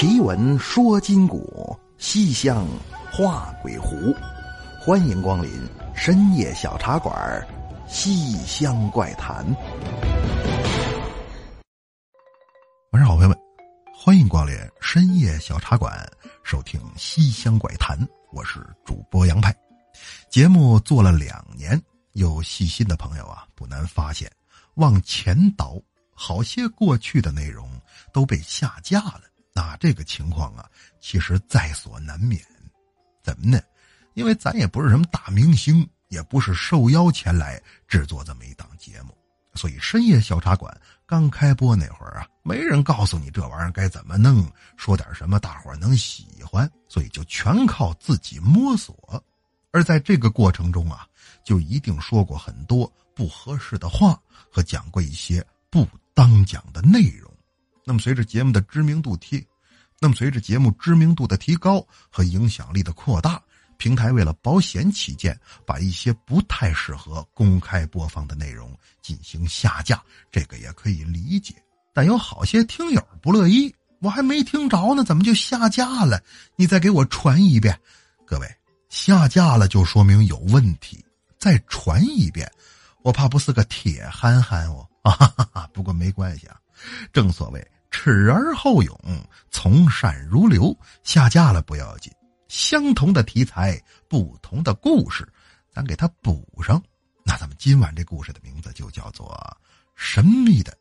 奇闻说今古，西厢画鬼狐。欢迎光临深夜小茶馆，《西厢怪谈》。晚上好，朋友们，欢迎光临深夜小茶馆，收听《西厢怪谈》。我是主播杨派。节目做了两年，有细心的朋友啊，不难发现，往前倒，好些过去的内容都被下架了。那这个情况啊，其实在所难免。怎么呢？因为咱也不是什么大明星，也不是受邀前来制作这么一档节目，所以深夜小茶馆刚开播那会儿啊，没人告诉你这玩意儿该怎么弄，说点什么大伙儿能喜欢，所以就全靠自己摸索。而在这个过程中啊，就一定说过很多不合适的话，和讲过一些不当讲的内容。那么，随着节目的知名度提，那么随着节目知名度的提高和影响力的扩大，平台为了保险起见，把一些不太适合公开播放的内容进行下架，这个也可以理解。但有好些听友不乐意，我还没听着呢，怎么就下架了？你再给我传一遍。各位，下架了就说明有问题，再传一遍，我怕不是个铁憨憨哦。啊，不过没关系啊，正所谓。耻而后勇，从善如流。下架了不要紧，相同的题材，不同的故事，咱给它补上。那咱们今晚这故事的名字就叫做《神秘的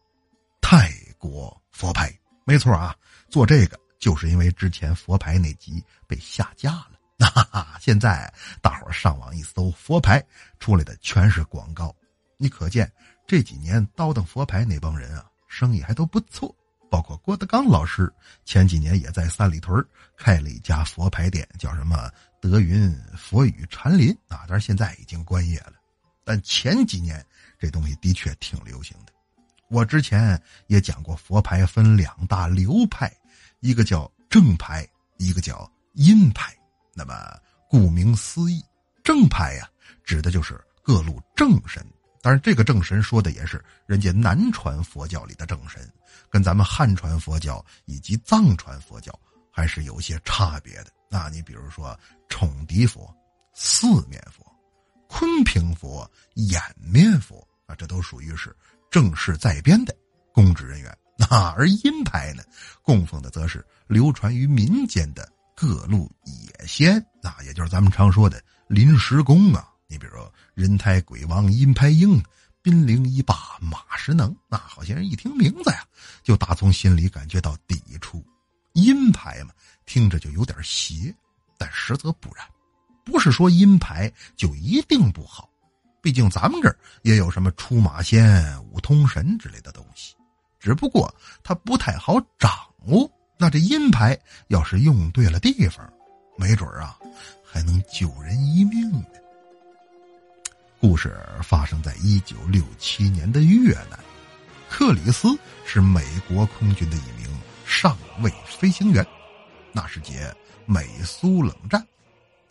泰国佛牌》。没错啊，做这个就是因为之前佛牌那集被下架了。哈哈，现在大伙上网一搜，佛牌出来的全是广告。你可见这几年倒腾佛牌那帮人啊，生意还都不错。包括郭德纲老师前几年也在三里屯开了一家佛牌店，叫什么“德云佛语禅林”啊，但是现在已经关业了。但前几年这东西的确挺流行的。我之前也讲过，佛牌分两大流派，一个叫正牌，一个叫阴牌。那么顾名思义，正牌呀，指的就是各路正神。当然，这个正神说的也是人家南传佛教里的正神，跟咱们汉传佛教以及藏传佛教还是有些差别的。那你比如说冲敌佛、四面佛、坤平佛、掩面佛啊，这都属于是正式在编的公职人员。那而阴牌呢，供奉的则是流传于民间的各路野仙，那也就是咱们常说的临时工啊。你比如说人胎鬼王阴牌英，濒临一霸马时能，那好些人一听名字呀，就打从心里感觉到抵触。阴牌嘛，听着就有点邪，但实则不然，不是说阴牌就一定不好。毕竟咱们这儿也有什么出马仙、五通神之类的东西，只不过它不太好掌握。那这阴牌要是用对了地方，没准啊，还能救人一命呢。故事发生在一九六七年的越南，克里斯是美国空军的一名上尉飞行员。那时节美苏冷战，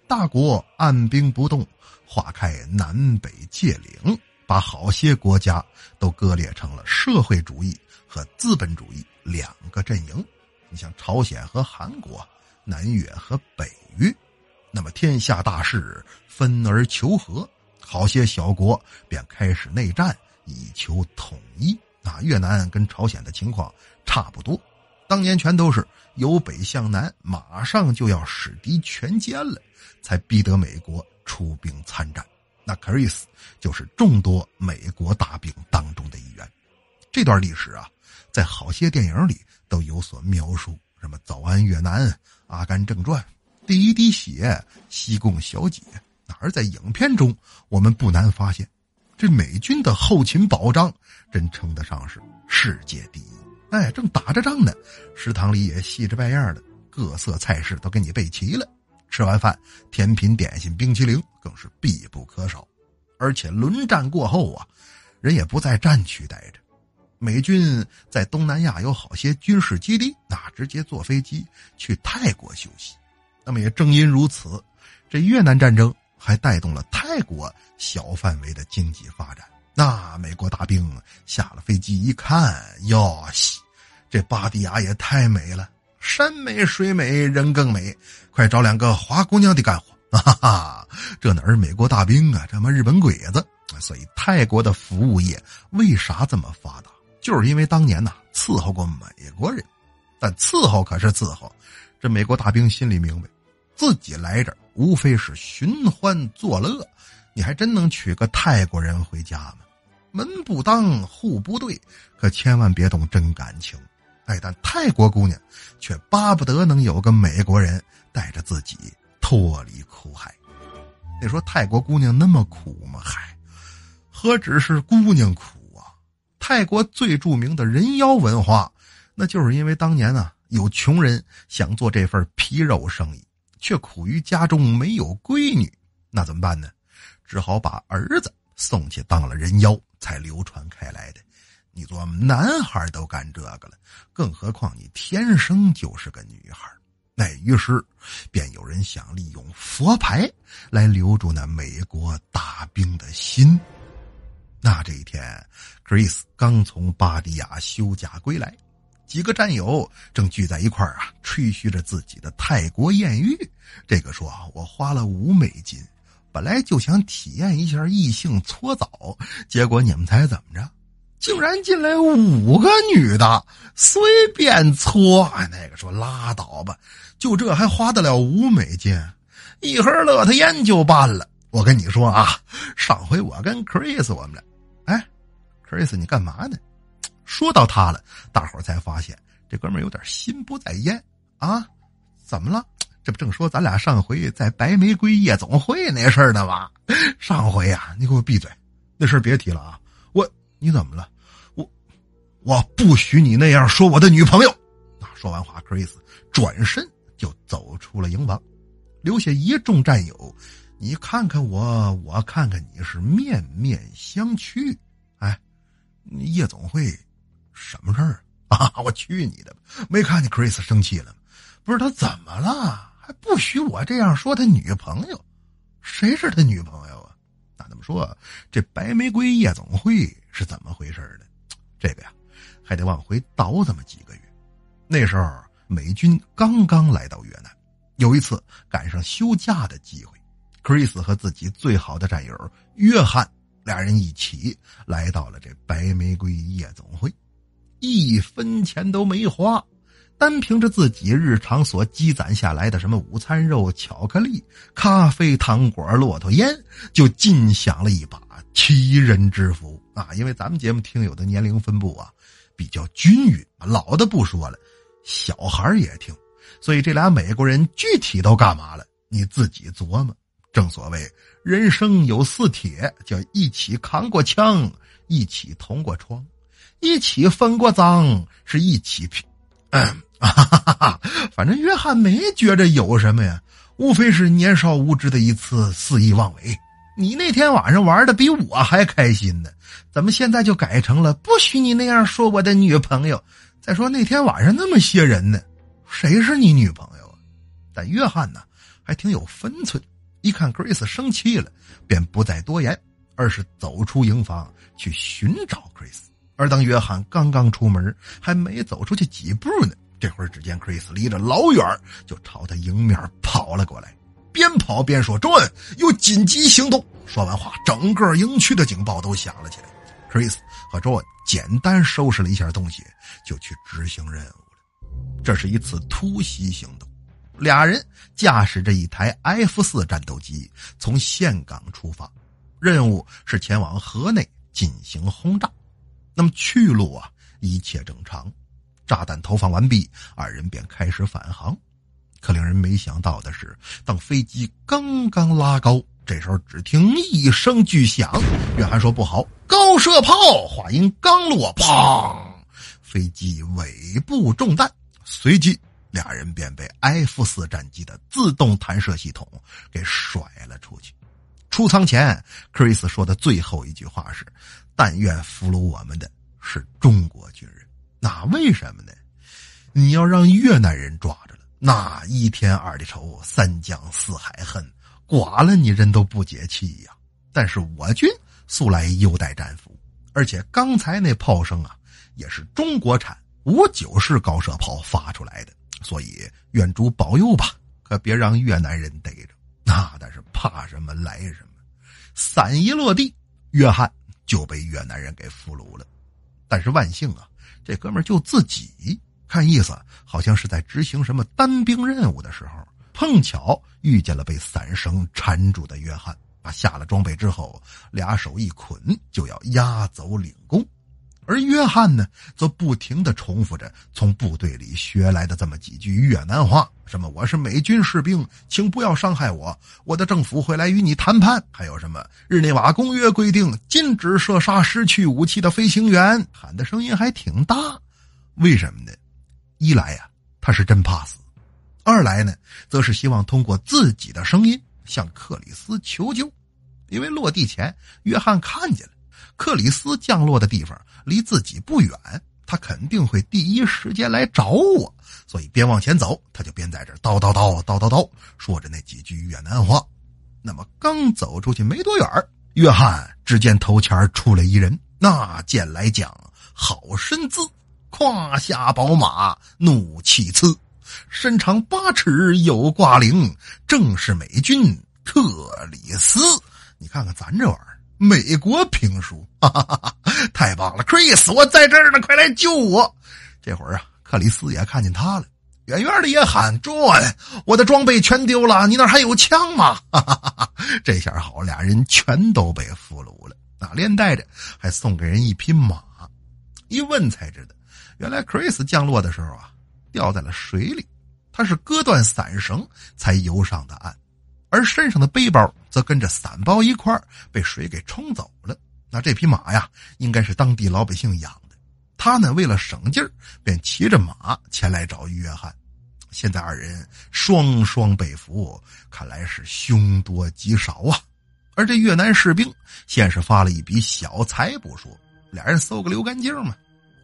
大国按兵不动，划开南北界岭，把好些国家都割裂成了社会主义和资本主义两个阵营。你像朝鲜和韩国，南越和北越，那么天下大势，分而求和。好些小国便开始内战，以求统一。啊，越南跟朝鲜的情况差不多，当年全都是由北向南，马上就要使敌全歼了，才逼得美国出兵参战。那克里斯就是众多美国大兵当中的一员。这段历史啊，在好些电影里都有所描述，什么《早安越南》《阿甘正传》《第一滴血》《西贡小姐》。而在影片中，我们不难发现，这美军的后勤保障真称得上是世界第一。哎，正打着仗呢，食堂里也细着白样的，各色菜式都给你备齐了。吃完饭，甜品、点心、冰淇淋更是必不可少。而且轮战过后啊，人也不在战区待着，美军在东南亚有好些军事基地，那直接坐飞机去泰国休息。那么也正因如此，这越南战争。还带动了泰国小范围的经济发展。那美国大兵下了飞机一看，哟西，这巴迪亚也太美了，山美水美人更美，快找两个花姑娘的干活！哈哈，这哪是美国大兵啊，这么日本鬼子！所以泰国的服务业为啥这么发达？就是因为当年呐伺候过美国人，但伺候可是伺候，这美国大兵心里明白，自己来这儿无非是寻欢作乐，你还真能娶个泰国人回家吗？门不当户不对，可千万别动真感情。哎，但泰国姑娘却巴不得能有个美国人带着自己脱离苦海。你说泰国姑娘那么苦吗？嗨，何止是姑娘苦啊！泰国最著名的人妖文化，那就是因为当年啊，有穷人想做这份皮肉生意，却苦于家中没有闺女，那怎么办呢？只好把儿子送去当了人妖，才流传开来的。你做男孩都干这个了，更何况你天生就是个女孩。那于是，便有人想利用佛牌来留住那美国大兵的心。那这一天，Chris 刚从巴迪亚休假归来，几个战友正聚在一块啊，吹嘘着自己的泰国艳遇。这个说：“我花了五美金，本来就想体验一下异性搓澡，结果你们猜怎么着？竟然进来五个女的，随便搓。”哎，那个说：“拉倒吧。”就这还花得了五美金？一盒乐特烟就办了。我跟你说啊，上回我跟 Chris 我们俩，哎，Chris 你干嘛呢？说到他了，大伙才发现这哥们有点心不在焉啊。怎么了？这不正说咱俩上回在白玫瑰夜总会那事儿呢吗？上回啊，你给我闭嘴，那事儿别提了啊。我你怎么了？我我不许你那样说我的女朋友。啊，说完话，Chris 转身。就走出了营房，留下一众战友。你看看我，我看看你，是面面相觑。哎，夜总会什么事儿啊？我去你的！没看见 Chris 生气了吗？不是他怎么了？还不许我这样说他女朋友？谁是他女朋友啊？那怎么说？这白玫瑰夜总会是怎么回事呢？这个呀，还得往回倒这么几个月。那时候。美军刚刚来到越南，有一次赶上休假的机会，Chris 和自己最好的战友约翰俩人一起来到了这白玫瑰夜总会，一分钱都没花，单凭着自己日常所积攒下来的什么午餐肉、巧克力、咖啡、糖果、骆驼烟，就尽享了一把奇人之福啊！因为咱们节目听友的年龄分布啊比较均匀，老的不说了。小孩也听，所以这俩美国人具体都干嘛了？你自己琢磨。正所谓人生有四铁，叫一起扛过枪，一起同过窗，一起分过赃，是一起拼。嗯，反正约翰没觉着有什么呀，无非是年少无知的一次肆意妄为。你那天晚上玩的比我还开心呢，怎么现在就改成了不许你那样说我的女朋友？再说那天晚上那么些人呢，谁是你女朋友啊？但约翰呢，还挺有分寸。一看 Grace 生气了，便不再多言，而是走出营房去寻找 Grace。而当约翰刚刚出门，还没走出去几步呢，这会儿只见 Grace 离着老远就朝他迎面跑了过来，边跑边说：“周恩有紧急行动！”说完话，整个营区的警报都响了起来。Chris 和 John 简单收拾了一下东西，就去执行任务了。这是一次突袭行动，俩人驾驶着一台 F 四战斗机从岘港出发，任务是前往河内进行轰炸。那么去路啊，一切正常，炸弹投放完毕，二人便开始返航。可令人没想到的是，当飞机刚刚拉高。这时候，只听一声巨响，约翰说：“不好，高射炮！”话音刚落，砰！飞机尾部中弹，随即俩人便被 F 四战机的自动弹射系统给甩了出去。出舱前，Chris 说的最后一句话是：“但愿俘虏我们的是中国军人。”那为什么呢？你要让越南人抓着了，那一天二的仇，三江四海恨。剐了你人都不解气呀！但是我军素来优待战俘，而且刚才那炮声啊，也是中国产五九式高射炮发出来的，所以愿主保佑吧，可别让越南人逮着。那但是怕什么来什么。伞一落地，约翰就被越南人给俘虏了。但是万幸啊，这哥们就自己，看意思好像是在执行什么单兵任务的时候，碰巧遇见了被伞绳缠住的约翰。把下了装备之后，俩手一捆，就要押走领功。而约翰呢，则不停的重复着从部队里学来的这么几句越南话：“什么我是美军士兵，请不要伤害我，我的政府会来与你谈判。”还有什么《日内瓦公约》规定禁止射杀失去武器的飞行员，喊的声音还挺大。为什么呢？一来呀，他是真怕死；二来呢，则是希望通过自己的声音向克里斯求救，因为落地前约翰看见了。克里斯降落的地方离自己不远，他肯定会第一时间来找我，所以边往前走，他就边在这叨叨叨叨叨叨说着那几句越南话。那么刚走出去没多远，约翰只见头前出来一人，那剑来讲好身姿，胯下宝马怒气呲，身长八尺有挂领，正是美军克里斯。你看看咱这玩意儿。美国评书，哈哈哈太棒了！Chris，我在这儿呢，快来救我！这会儿啊，克里斯也看见他了，远远的也喊：“John，我的装备全丢了，你那还有枪吗？”哈哈哈哈这下好，俩人全都被俘虏了，啊，连带着还送给人一匹马。一问才知道，原来 Chris 降落的时候啊，掉在了水里，他是割断伞绳才游上的岸。而身上的背包则跟着伞包一块被水给冲走了。那这匹马呀，应该是当地老百姓养的。他呢，为了省劲儿，便骑着马前来找约翰。现在二人双双被俘，看来是凶多吉少啊。而这越南士兵先是发了一笔小财不说，俩人搜个溜干净嘛。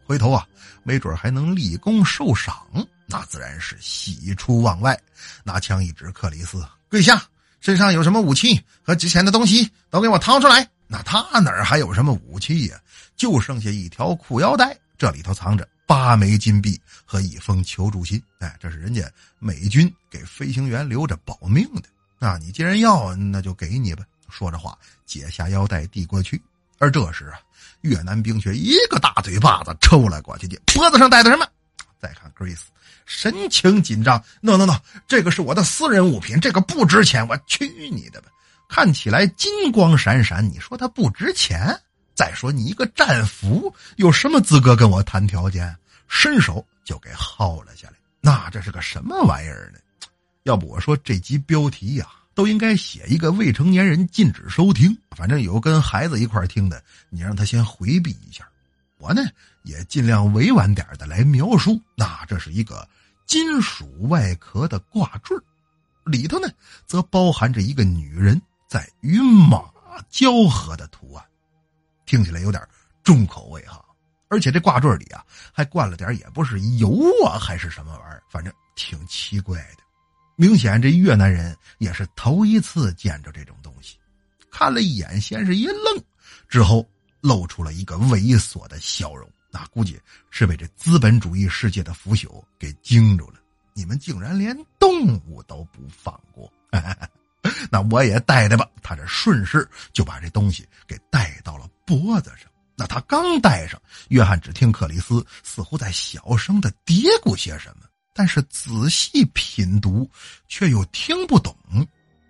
回头啊，没准还能立功受赏，那自然是喜出望外。拿枪一指克里斯，跪下。身上有什么武器和值钱的东西都给我掏出来。那他哪儿还有什么武器呀？就剩下一条裤腰带，这里头藏着八枚金币和一封求助信。哎，这是人家美军给飞行员留着保命的。那你既然要，那就给你吧。说着话，解下腰带递过去。而这时啊，越南兵却一个大嘴巴子抽了过去，脖子上戴的什么？再看 Grace。神情紧张，no no no，这个是我的私人物品，这个不值钱。我去你的吧！看起来金光闪闪，你说它不值钱？再说你一个战俘，有什么资格跟我谈条件？伸手就给薅了下来。那这是个什么玩意儿呢？要不我说这集标题呀，都应该写一个未成年人禁止收听。反正有跟孩子一块听的，你让他先回避一下。我呢，也尽量委婉点的来描述。那这是一个金属外壳的挂坠里头呢，则包含着一个女人在与马交合的图案，听起来有点重口味哈。而且这挂坠里啊，还灌了点也不是油啊，还是什么玩意儿，反正挺奇怪的。明显这越南人也是头一次见着这种东西，看了一眼，先是一愣，之后。露出了一个猥琐的笑容，那估计是被这资本主义世界的腐朽给惊住了。你们竟然连动物都不放过，那我也带带吧。他这顺势就把这东西给带到了脖子上。那他刚戴上，约翰只听克里斯似乎在小声的嘀咕些什么，但是仔细品读，却又听不懂，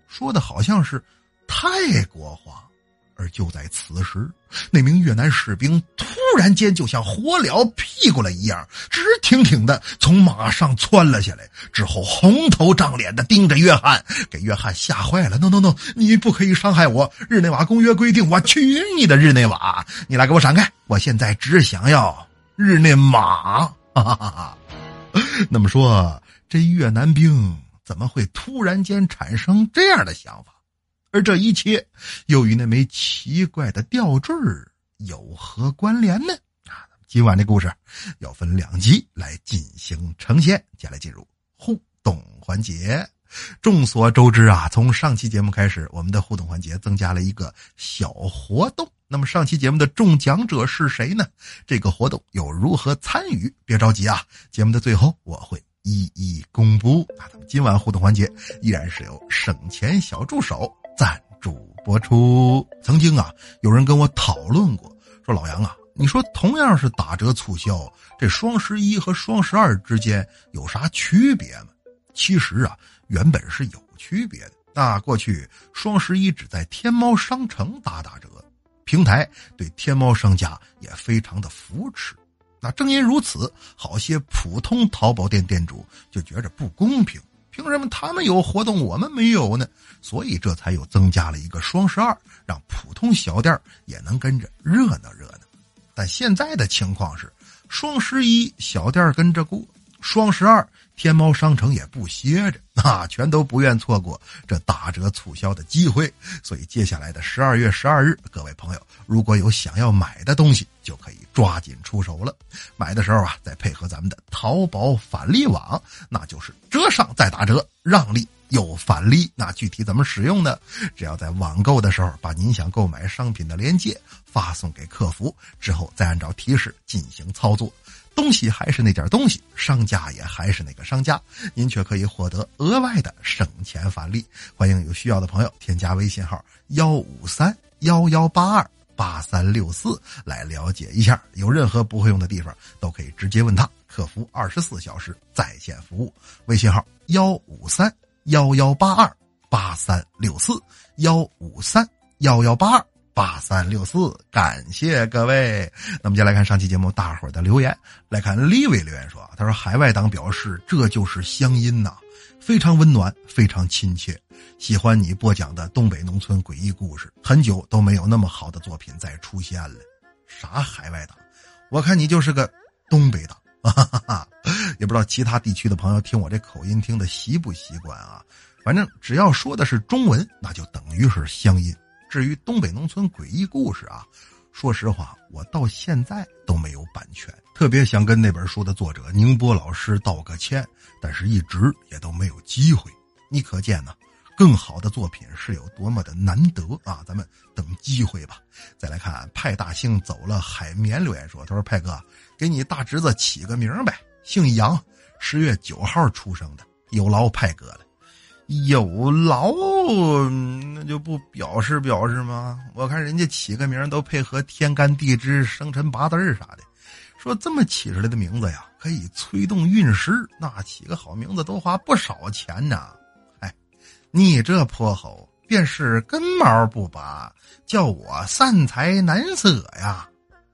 说的好像是泰国话。而就在此时，那名越南士兵突然间就像火燎屁股了一样，直挺挺的从马上窜了下来，之后红头胀脸的盯着约翰，给约翰吓坏了。No No No，你不可以伤害我！日内瓦公约规定，我去你的日内瓦！你来给我闪开！我现在只想要日内马！哈哈哈哈！那么说，这越南兵怎么会突然间产生这样的想法？而这一切又与那枚奇怪的吊坠有何关联呢？啊，今晚的故事要分两集来进行呈现。接下来进入互动环节。众所周知啊，从上期节目开始，我们的互动环节增加了一个小活动。那么上期节目的中奖者是谁呢？这个活动又如何参与？别着急啊，节目的最后我会一一公布。那咱们今晚互动环节依然是由省钱小助手赞助播出。曾经啊，有人跟我讨论过，说老杨啊，你说同样是打折促销，这双十一和双十二之间有啥区别吗？其实啊，原本是有区别的。那过去双十一只在天猫商城打打折，平台对天猫商家也非常的扶持。那正因如此，好些普通淘宝店店主就觉着不公平，凭什么他们有活动我们没有呢？所以这才又增加了一个双十二，让普通小店也能跟着热闹热闹。但现在的情况是，双十一小店跟着过，双十二。天猫商城也不歇着，啊，全都不愿错过这打折促销的机会。所以接下来的十二月十二日，各位朋友如果有想要买的东西，就可以抓紧出手了。买的时候啊，再配合咱们的淘宝返利网，那就是折上再打折，让利有返利。那具体怎么使用呢？只要在网购的时候，把您想购买商品的链接发送给客服，之后再按照提示进行操作。东西还是那点东西，商家也还是那个商家，您却可以获得额外的省钱返利。欢迎有需要的朋友添加微信号幺五三幺幺八二八三六四来了解一下。有任何不会用的地方，都可以直接问他，客服二十四小时在线服务。微信号幺五三幺幺八二八三六四幺五三幺幺八二。八三六四，感谢各位。那么，接下来看上期节目大伙的留言。来看李伟留言说：“他说海外党表示这就是乡音呐，非常温暖，非常亲切。喜欢你播讲的东北农村诡异故事，很久都没有那么好的作品再出现了。啥海外党？我看你就是个东北党。哈 也不知道其他地区的朋友听我这口音听的习不习惯啊？反正只要说的是中文，那就等于是乡音。”至于东北农村诡异故事啊，说实话，我到现在都没有版权，特别想跟那本书的作者宁波老师道个歉，但是一直也都没有机会。你可见呢，更好的作品是有多么的难得啊！咱们等机会吧。再来看派大星走了海绵留言说：“他说派哥，给你大侄子起个名呗，姓杨，十月九号出生的，有劳派哥了。”有劳，那就不表示表示吗？我看人家起个名都配合天干地支、生辰八字啥的，说这么起出来的名字呀，可以催动运势。那起个好名字都花不少钱呢。你这泼猴，便是根毛不拔，叫我散财难舍呀。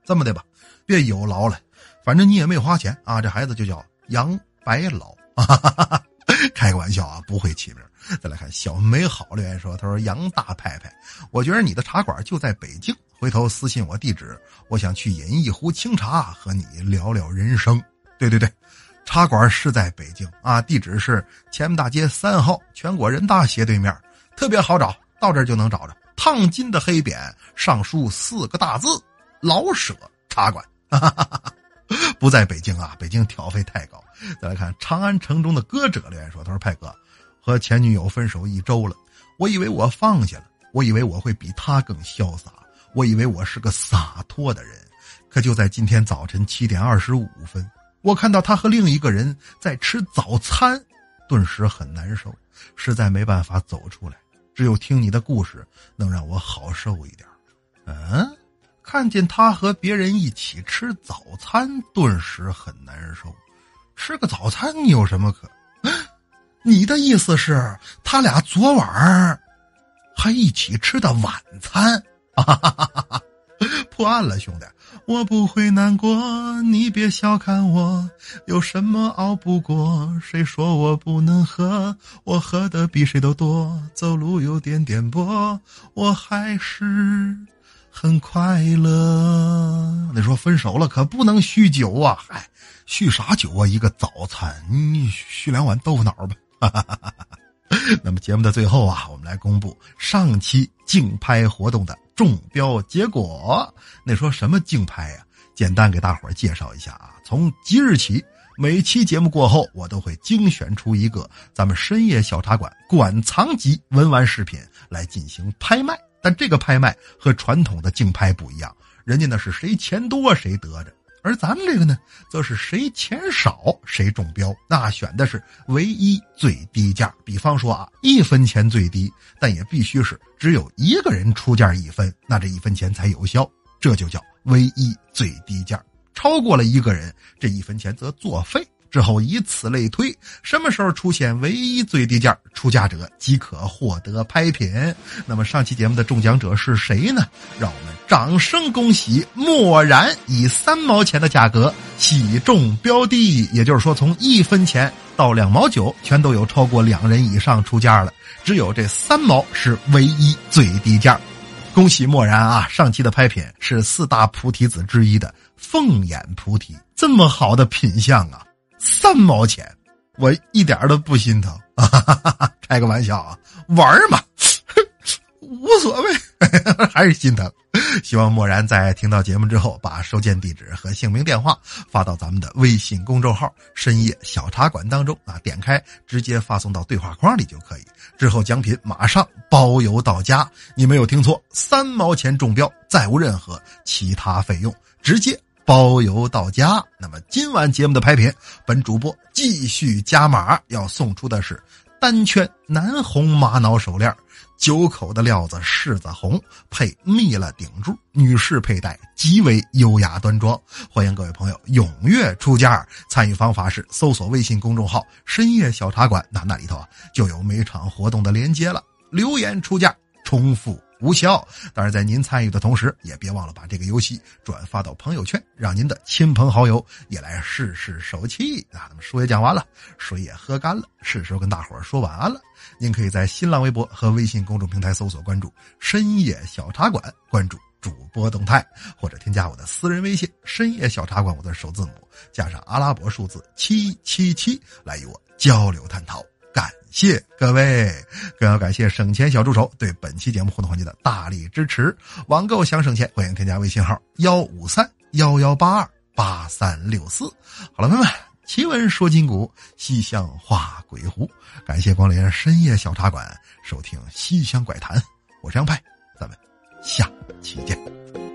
这么的吧，别有劳了，反正你也没花钱啊。这孩子就叫杨白劳。开个玩笑啊，不会起名。再来看小美好留言说：“他说杨大派派，我觉得你的茶馆就在北京，回头私信我地址，我想去饮一壶清茶，和你聊聊人生。”对对对，茶馆是在北京啊，地址是前门大街三号全国人大斜对面，特别好找，到这就能找着。烫金的黑匾上书四个大字：“老舍茶馆。”不在北京啊，北京挑费太高。再来看长安城中的歌者留言说：“他说派哥和前女友分手一周了，我以为我放下了，我以为我会比他更潇洒，我以为我是个洒脱的人。可就在今天早晨七点二十五分，我看到他和另一个人在吃早餐，顿时很难受，实在没办法走出来。只有听你的故事能让我好受一点。”嗯。看见他和别人一起吃早餐，顿时很难受。吃个早餐，你有什么可？你的意思是他俩昨晚还一起吃的晚餐？哈哈哈哈哈 破案了，兄弟！我不会难过，你别小看我，有什么熬不过？谁说我不能喝？我喝的比谁都多，走路有点颠簸，我还是。很快乐。你说分手了可不能酗酒啊！嗨，酗啥酒啊？一个早餐，你酗两碗豆腐脑吧。那么节目的最后啊，我们来公布上期竞拍活动的中标结果。那说什么竞拍呀？简单给大伙儿介绍一下啊。从即日起，每期节目过后，我都会精选出一个咱们深夜小茶馆馆藏级文玩饰品来进行拍卖。但这个拍卖和传统的竞拍不一样，人家那是谁钱多谁得着。而咱们这个呢，则是谁钱少谁中标，那选的是唯一最低价。比方说啊，一分钱最低，但也必须是只有一个人出价一分，那这一分钱才有效，这就叫唯一最低价。超过了一个人，这一分钱则作废。之后以此类推，什么时候出现唯一最低价，出价者即可获得拍品。那么上期节目的中奖者是谁呢？让我们掌声恭喜漠然以三毛钱的价格喜中标的，也就是说从一分钱到两毛九，全都有超过两人以上出价了，只有这三毛是唯一最低价。恭喜漠然啊！上期的拍品是四大菩提子之一的凤眼菩提，这么好的品相啊！三毛钱，我一点都不心疼，哈哈哈哈开个玩笑啊，玩嘛，无所谓，还是心疼。希望默然在听到节目之后，把收件地址和姓名、电话发到咱们的微信公众号“深夜小茶馆”当中啊，点开直接发送到对话框里就可以。之后奖品马上包邮到家，你没有听错，三毛钱中标，再无任何其他费用，直接。包邮到家。那么今晚节目的拍品，本主播继续加码，要送出的是单圈南红玛瑙手链，九口的料子柿子红，配蜜了顶珠，女士佩戴极为优雅端庄。欢迎各位朋友踊跃出价，参与方法是搜索微信公众号“深夜小茶馆”，那那里头啊就有每场活动的链接了。留言出价，重复。无效。当然，在您参与的同时，也别忘了把这个游戏转发到朋友圈，让您的亲朋好友也来试试手气啊！那么书也讲完了，水也喝干了，是时候跟大伙儿说晚安了。您可以在新浪微博和微信公众平台搜索关注“深夜小茶馆”，关注主播动态，或者添加我的私人微信“深夜小茶馆”，我的首字母加上阿拉伯数字七七七，来与我交流探讨。谢各位，更要感谢省钱小助手对本期节目互动环节的大力支持。网购想省钱，欢迎添加微信号幺五三幺幺八二八三六四。好了，朋友们，奇闻说金谷，西厢画鬼狐。感谢光临深夜小茶馆，收听西厢怪谈。我是杨派，咱们下期见。